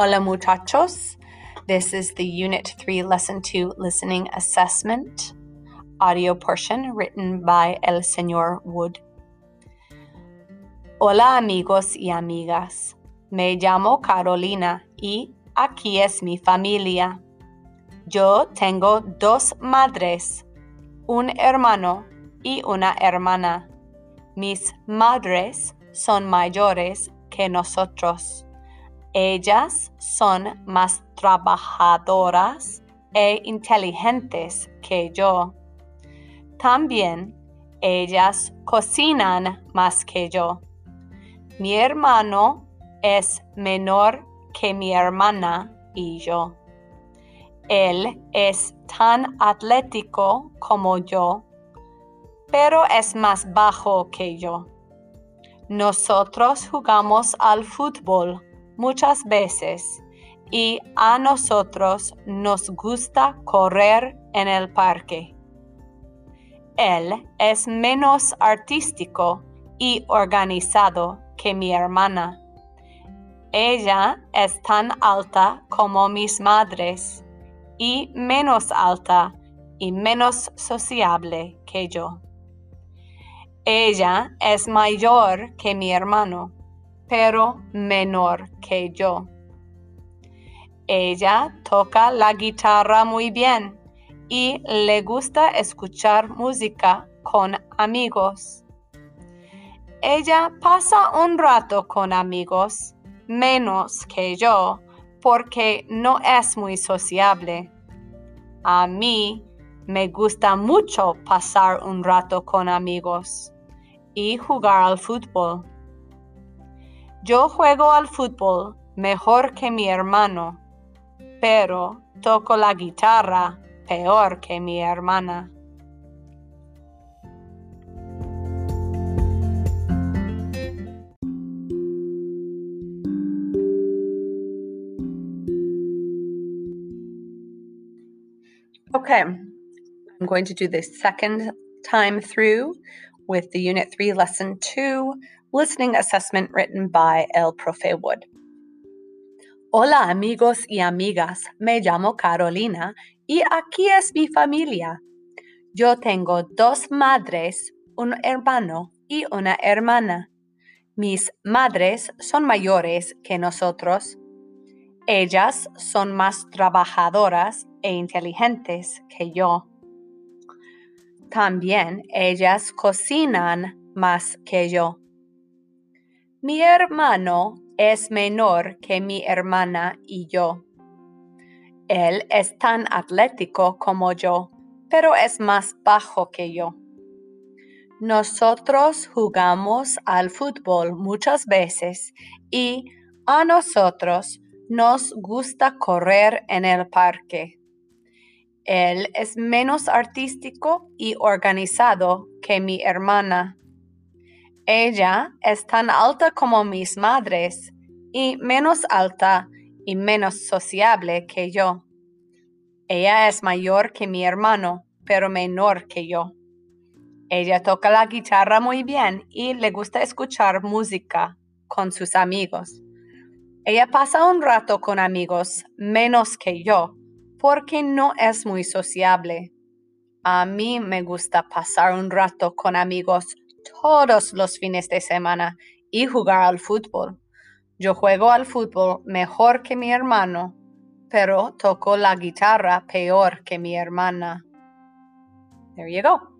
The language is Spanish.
Hola muchachos. This is the Unit 3 Lesson 2 Listening Assessment audio portion written by El Señor Wood. Hola amigos y amigas. Me llamo Carolina y aquí es mi familia. Yo tengo dos madres, un hermano y una hermana. Mis madres son mayores que nosotros. Ellas son más trabajadoras e inteligentes que yo. También ellas cocinan más que yo. Mi hermano es menor que mi hermana y yo. Él es tan atlético como yo, pero es más bajo que yo. Nosotros jugamos al fútbol muchas veces y a nosotros nos gusta correr en el parque. Él es menos artístico y organizado que mi hermana. Ella es tan alta como mis madres y menos alta y menos sociable que yo. Ella es mayor que mi hermano, pero menor que yo. Ella toca la guitarra muy bien y le gusta escuchar música con amigos. Ella pasa un rato con amigos, menos que yo, porque no es muy sociable. A mí me gusta mucho pasar un rato con amigos y jugar al fútbol. Yo juego al fútbol mejor que mi hermano, pero toco la guitarra peor que mi hermana. Okay, I'm going to do the second time through with the Unit 3 Lesson 2 listening assessment written by El Profe Wood. Hola amigos y amigas, me llamo Carolina y aquí es mi familia. Yo tengo dos madres, un hermano y una hermana. Mis madres son mayores que nosotros. Ellas son más trabajadoras e inteligentes que yo. También ellas cocinan más que yo. Mi hermano es menor que mi hermana y yo. Él es tan atlético como yo, pero es más bajo que yo. Nosotros jugamos al fútbol muchas veces y a nosotros nos gusta correr en el parque. Él es menos artístico y organizado que mi hermana. Ella es tan alta como mis madres y menos alta y menos sociable que yo. Ella es mayor que mi hermano, pero menor que yo. Ella toca la guitarra muy bien y le gusta escuchar música con sus amigos. Ella pasa un rato con amigos menos que yo, porque no es muy sociable. A mí me gusta pasar un rato con amigos todos los fines de semana y jugar al fútbol. Yo juego al fútbol mejor que mi hermano, pero toco la guitarra peor que mi hermana. There you go.